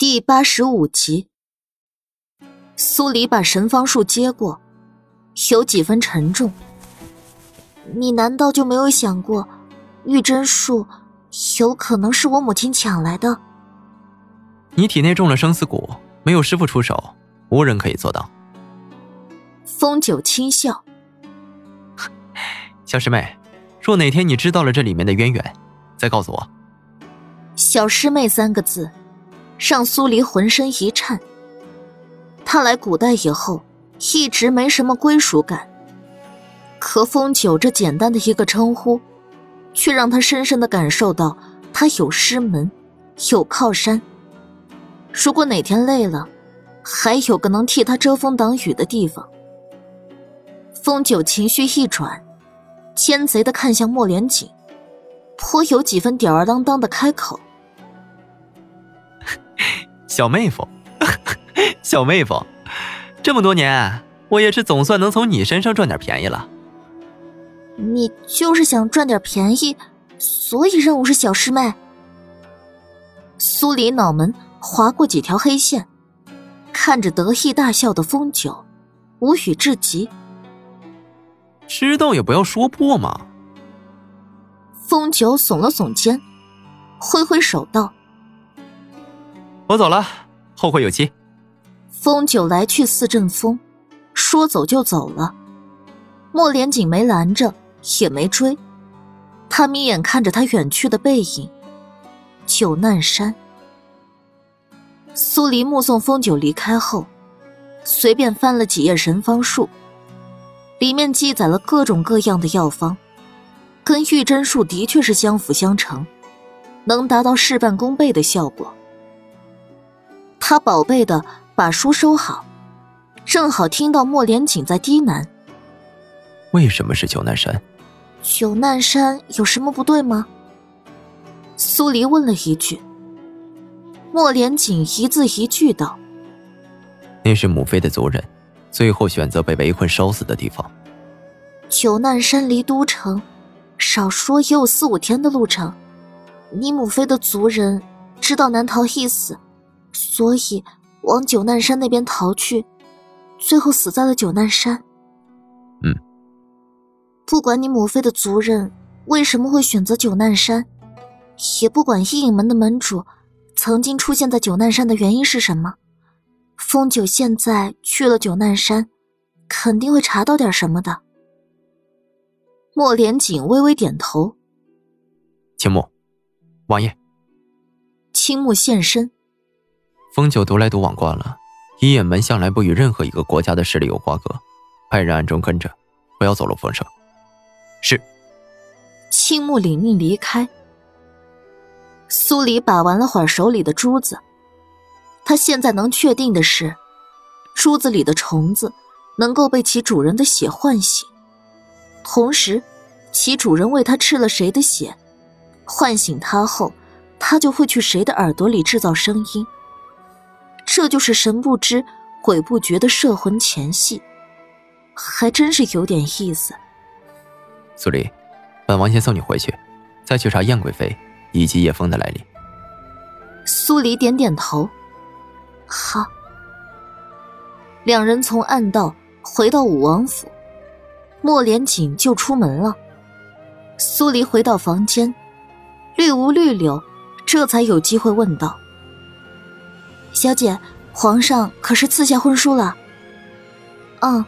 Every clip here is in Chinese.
第八十五集，苏黎把神方术接过，有几分沉重。你难道就没有想过，玉真术有可能是我母亲抢来的？你体内中了生死蛊，没有师傅出手，无人可以做到。风九轻笑：“小师妹，若哪天你知道了这里面的渊源，再告诉我。”小师妹三个字。让苏黎浑身一颤。他来古代以后，一直没什么归属感。可风九这简单的一个称呼，却让他深深的感受到他有师门，有靠山。如果哪天累了，还有个能替他遮风挡雨的地方。风九情绪一转，奸贼的看向莫连锦，颇有几分吊儿郎当的开口。小妹夫，小妹夫，这么多年，我也是总算能从你身上赚点便宜了。你就是想赚点便宜，所以任务是小师妹。苏黎脑门划过几条黑线，看着得意大笑的风九，无语至极。知道也不要说破嘛。风九耸了耸肩，挥挥手道。我走了，后会有期。风九来去似阵风，说走就走了。莫连锦没拦着，也没追，他眯眼看着他远去的背影。九难山。苏黎目送风九离开后，随便翻了几页神方术，里面记载了各种各样的药方，跟玉真术的确是相辅相成，能达到事半功倍的效果。他宝贝的把书收好，正好听到莫连锦在低喃：“为什么是九难山？九难山有什么不对吗？”苏黎问了一句。莫连锦一字一句道：“那是母妃的族人，最后选择被围困烧死的地方。九难山离都城，少说也有四五天的路程。你母妃的族人知道难逃一死。”所以往九难山那边逃去，最后死在了九难山。嗯，不管你母妃的族人为什么会选择九难山，也不管阴影门的门主曾经出现在九难山的原因是什么，风九现在去了九难山，肯定会查到点什么的。莫连锦微微点头。青木，王爷。青木现身。风九独来独往惯了，一眼门向来不与任何一个国家的势力有瓜葛，派人暗中跟着，不要走漏风声。是。青木领命离开。苏黎把玩了会儿手里的珠子，他现在能确定的是，珠子里的虫子能够被其主人的血唤醒，同时，其主人为他吃了谁的血，唤醒他后，他就会去谁的耳朵里制造声音。这就是神不知鬼不觉的摄魂前戏，还真是有点意思。苏黎，本王先送你回去，再去查燕贵妃以及叶枫的来历。苏黎点点头，好。两人从暗道回到武王府，莫连锦就出门了。苏黎回到房间，绿无绿柳这才有机会问道。小姐，皇上可是赐下婚书了？嗯。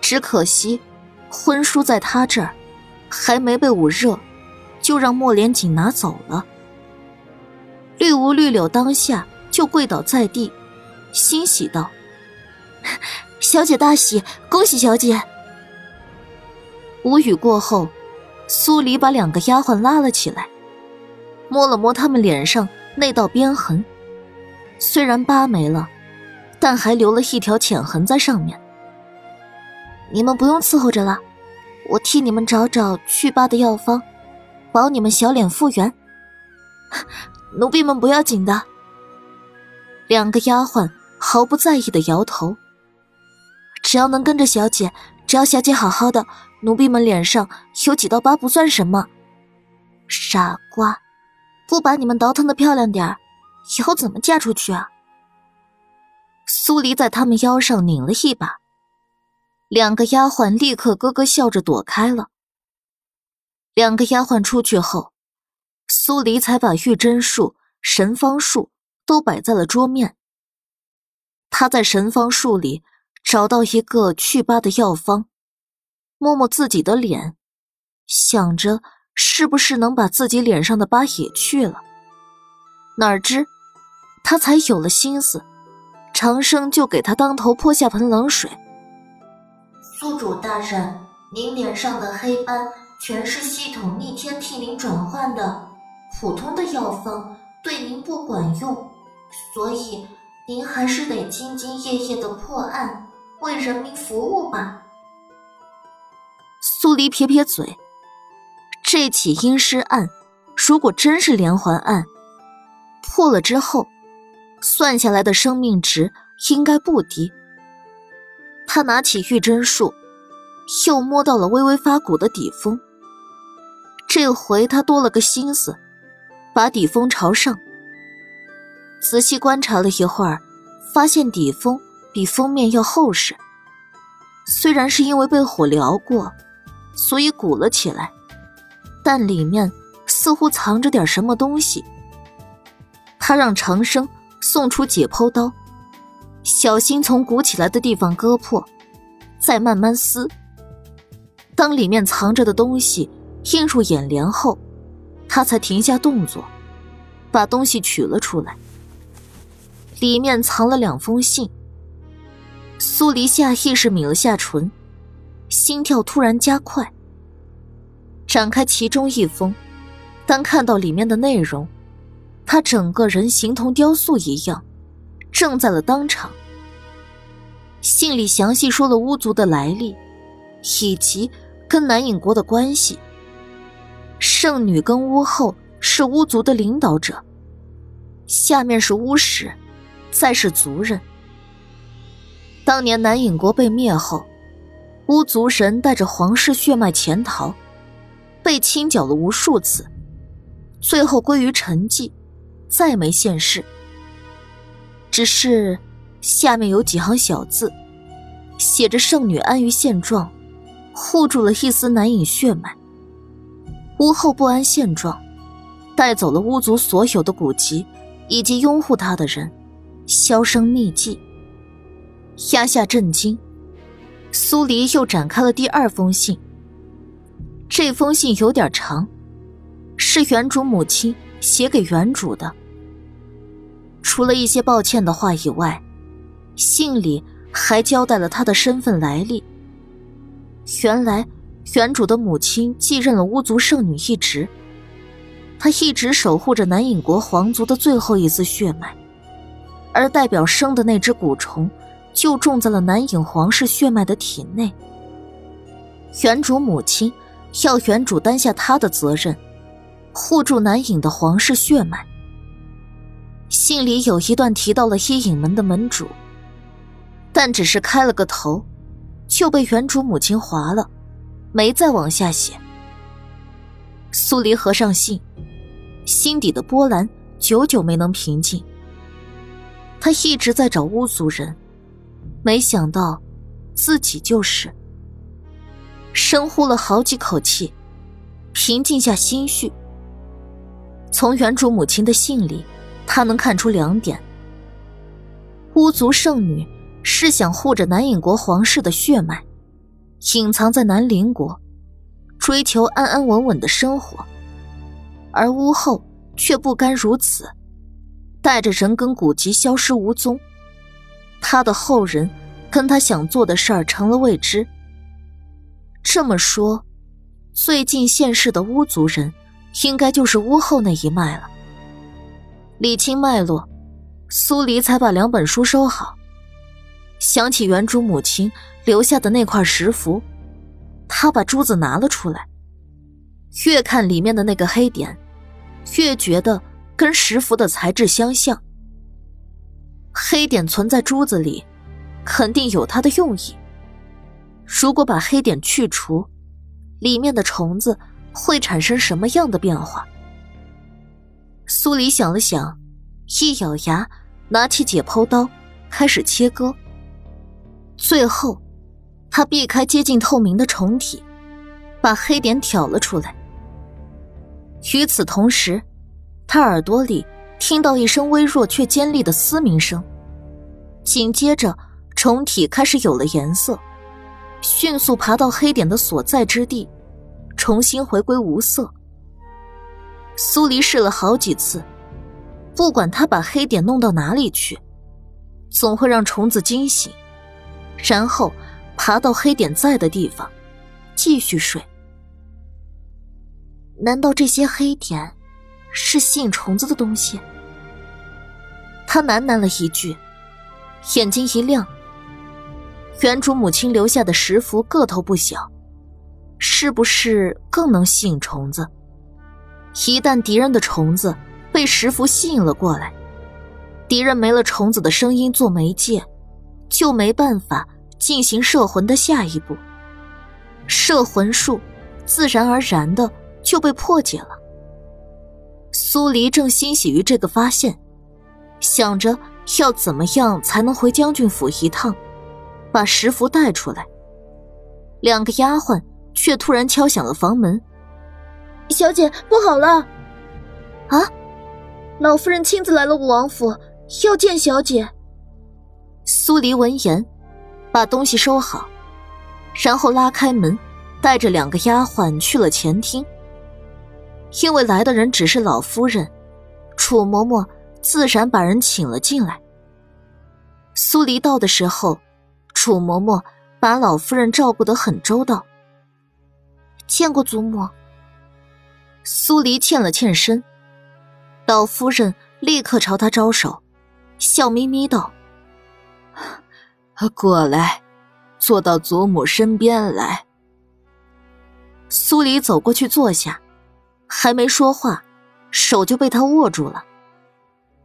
只可惜，婚书在他这儿，还没被捂热，就让莫连锦拿走了。绿无绿柳当下就跪倒在地，欣喜道：“小姐大喜，恭喜小姐！”无语过后，苏黎把两个丫鬟拉了起来，摸了摸他们脸上那道鞭痕。虽然疤没了，但还留了一条浅痕在上面。你们不用伺候着了，我替你们找找去疤的药方，保你们小脸复原。奴婢们不要紧的。两个丫鬟毫不在意的摇头。只要能跟着小姐，只要小姐好好的，奴婢们脸上有几道疤不算什么。傻瓜，不把你们倒腾的漂亮点儿。以后怎么嫁出去啊？苏黎在他们腰上拧了一把，两个丫鬟立刻咯咯笑着躲开了。两个丫鬟出去后，苏黎才把玉针术、神方术都摆在了桌面。他在神方术里找到一个祛疤的药方，摸摸自己的脸，想着是不是能把自己脸上的疤也去了。哪知，他才有了心思。长生就给他当头泼下盆冷水。宿主大人，您脸上的黑斑全是系统逆天替您转换的，普通的药方对您不管用，所以您还是得兢兢业业的破案，为人民服务吧。苏黎撇撇嘴，这起阴尸案，如果真是连环案，破了之后。算下来的生命值应该不低。他拿起玉针术，又摸到了微微发鼓的底风。这回他多了个心思，把底风朝上。仔细观察了一会儿，发现底风比封面要厚实。虽然是因为被火燎过，所以鼓了起来，但里面似乎藏着点什么东西。他让长生。送出解剖刀，小心从鼓起来的地方割破，再慢慢撕。当里面藏着的东西映入眼帘后，他才停下动作，把东西取了出来。里面藏了两封信。苏黎下意识抿了下唇，心跳突然加快。展开其中一封，当看到里面的内容。他整个人形同雕塑一样，怔在了当场。信里详细说了巫族的来历，以及跟南影国的关系。圣女跟巫后是巫族的领导者，下面是巫使，再是族人。当年南影国被灭后，巫族人带着皇室血脉潜逃，被清剿了无数次，最后归于沉寂。再没现世，只是下面有几行小字，写着“圣女安于现状，护住了一丝难隐血脉。巫后不安现状，带走了巫族所有的古籍以及拥护她的人，销声匿迹。”压下震惊，苏黎又展开了第二封信。这封信有点长，是原主母亲。写给原主的，除了一些抱歉的话以外，信里还交代了他的身份来历。原来，原主的母亲继任了巫族圣女一职，她一直守护着南影国皇族的最后一丝血脉，而代表生的那只蛊虫，就种在了南影皇室血脉的体内。原主母亲要原主担下她的责任。护住南影的皇室血脉。信里有一段提到了伊影门的门主，但只是开了个头，就被原主母亲划了，没再往下写。苏黎合上信，心底的波澜久久没能平静。他一直在找巫族人，没想到自己就是。深呼了好几口气，平静下心绪。从原主母亲的信里，他能看出两点：巫族圣女是想护着南影国皇室的血脉，隐藏在南陵国，追求安安稳稳的生活；而巫后却不甘如此，带着人跟古籍消失无踪。他的后人跟他想做的事儿成了未知。这么说，最近现世的巫族人。应该就是屋后那一脉了。理清脉络，苏黎才把两本书收好。想起原主母亲留下的那块石符，他把珠子拿了出来。越看里面的那个黑点，越觉得跟石符的材质相像。黑点存在珠子里，肯定有它的用意。如果把黑点去除，里面的虫子。会产生什么样的变化？苏黎想了想，一咬牙，拿起解剖刀，开始切割。最后，他避开接近透明的虫体，把黑点挑了出来。与此同时，他耳朵里听到一声微弱却尖利的嘶鸣声，紧接着，虫体开始有了颜色，迅速爬到黑点的所在之地，重新回归无色。苏黎试了好几次。不管他把黑点弄到哪里去，总会让虫子惊醒，然后爬到黑点在的地方，继续睡。难道这些黑点是吸引虫子的东西？他喃喃了一句，眼睛一亮。原主母亲留下的石符个头不小，是不是更能吸引虫子？一旦敌人的虫子……被石符吸引了过来，敌人没了虫子的声音做媒介，就没办法进行摄魂的下一步。摄魂术自然而然的就被破解了。苏黎正欣喜于这个发现，想着要怎么样才能回将军府一趟，把石符带出来。两个丫鬟却突然敲响了房门：“小姐，不好了！”啊！老夫人亲自来了武王府，要见小姐。苏黎闻言，把东西收好，然后拉开门，带着两个丫鬟去了前厅。因为来的人只是老夫人，楚嬷嬷自然把人请了进来。苏黎到的时候，楚嬷嬷把老夫人照顾得很周到。见过祖母。苏黎欠了欠身。老夫人立刻朝他招手，笑眯眯道：“过来，坐到祖母身边来。”苏黎走过去坐下，还没说话，手就被他握住了。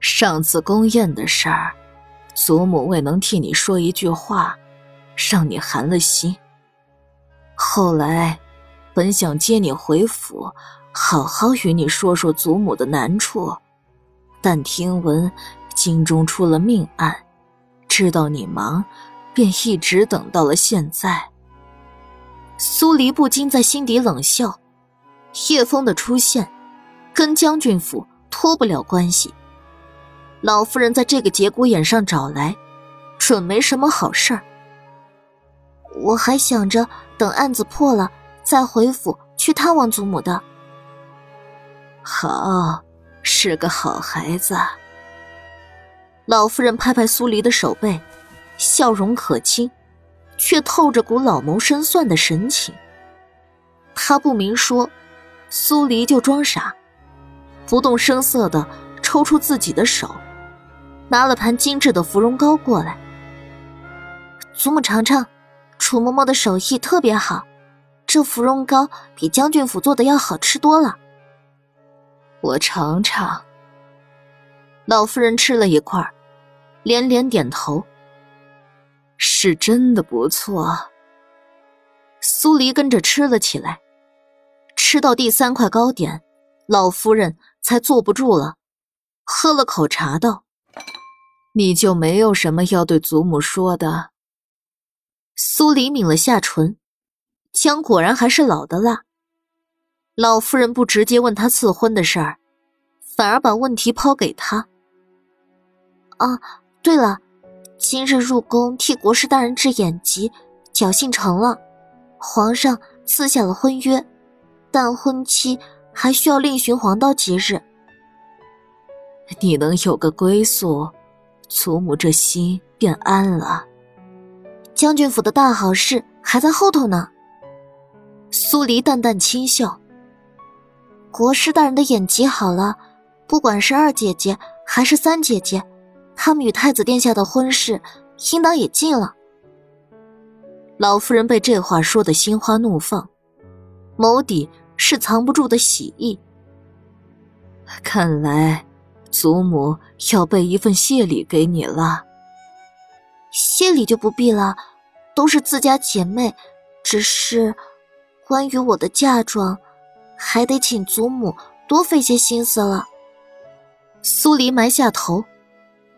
上次宫宴的事儿，祖母未能替你说一句话，让你寒了心。后来，本想接你回府。好好与你说说祖母的难处，但听闻京中出了命案，知道你忙，便一直等到了现在。苏黎不禁在心底冷笑：叶枫的出现，跟将军府脱不了关系。老夫人在这个节骨眼上找来，准没什么好事儿。我还想着等案子破了，再回府去探望祖母的。好，是个好孩子。老夫人拍拍苏黎的手背，笑容可亲，却透着股老谋深算的神情。她不明说，苏黎就装傻，不动声色的抽出自己的手，拿了盘精致的芙蓉糕过来。祖母尝尝，楚嬷嬷的手艺特别好，这芙蓉糕比将军府做的要好吃多了。我尝尝。老夫人吃了一块，连连点头。是真的不错。苏黎跟着吃了起来，吃到第三块糕点，老夫人才坐不住了，喝了口茶道：“你就没有什么要对祖母说的？”苏黎抿了下唇，姜果然还是老的辣。老夫人不直接问他赐婚的事儿，反而把问题抛给他。啊，对了，今日入宫替国师大人治眼疾，侥幸成了，皇上赐下了婚约，但婚期还需要另寻黄道吉日。你能有个归宿，祖母这心便安了。将军府的大好事还在后头呢。苏黎淡淡轻笑。国师大人的眼疾好了，不管是二姐姐还是三姐姐，他们与太子殿下的婚事应当也尽了。老夫人被这话说的心花怒放，眸底是藏不住的喜意。看来祖母要备一份谢礼给你了。谢礼就不必了，都是自家姐妹，只是关于我的嫁妆。还得请祖母多费些心思了。苏黎埋下头，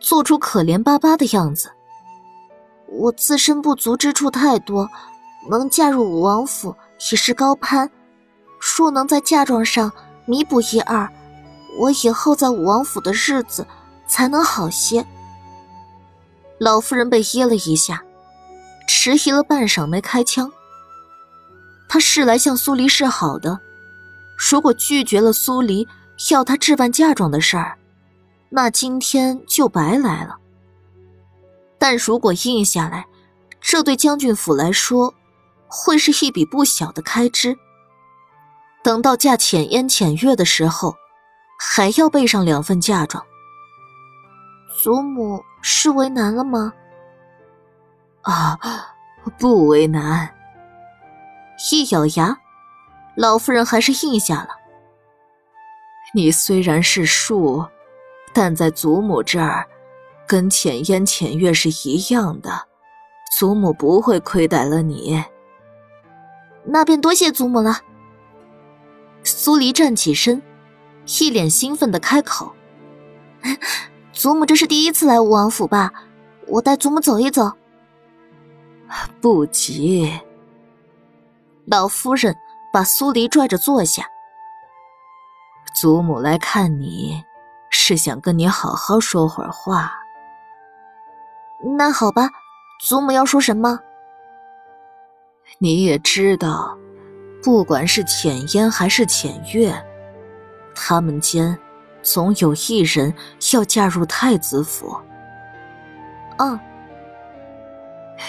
做出可怜巴巴的样子。我自身不足之处太多，能嫁入武王府已是高攀。若能在嫁妆上弥补一二，我以后在武王府的日子才能好些。老夫人被噎了一下，迟疑了半晌没开腔。他是来向苏黎示好的，如果拒绝了苏黎要他置办嫁妆的事儿，那今天就白来了。但如果应下来，这对将军府来说，会是一笔不小的开支。等到嫁浅烟浅月的时候，还要备上两份嫁妆。祖母是为难了吗？啊，不为难。一咬牙，老夫人还是应下了。你虽然是庶，但在祖母这儿，跟浅烟浅月是一样的，祖母不会亏待了你。那便多谢祖母了。苏黎站起身，一脸兴奋的开口：“ 祖母这是第一次来吴王府吧？我带祖母走一走。”不急。老夫人把苏黎拽着坐下。祖母来看你，是想跟你好好说会儿话。那好吧，祖母要说什么？你也知道。不管是浅烟还是浅月，他们间总有一人要嫁入太子府。嗯，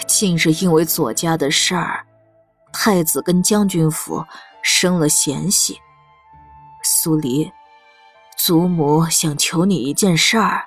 近日因为左家的事儿，太子跟将军府生了嫌隙。苏黎，祖母想求你一件事儿。